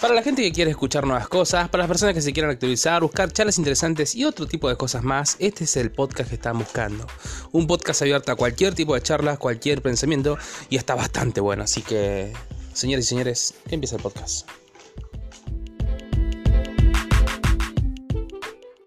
Para la gente que quiere escuchar nuevas cosas, para las personas que se quieran actualizar, buscar charlas interesantes y otro tipo de cosas más, este es el podcast que están buscando. Un podcast abierto a cualquier tipo de charlas, cualquier pensamiento y está bastante bueno. Así que, señores y señores, empieza el podcast.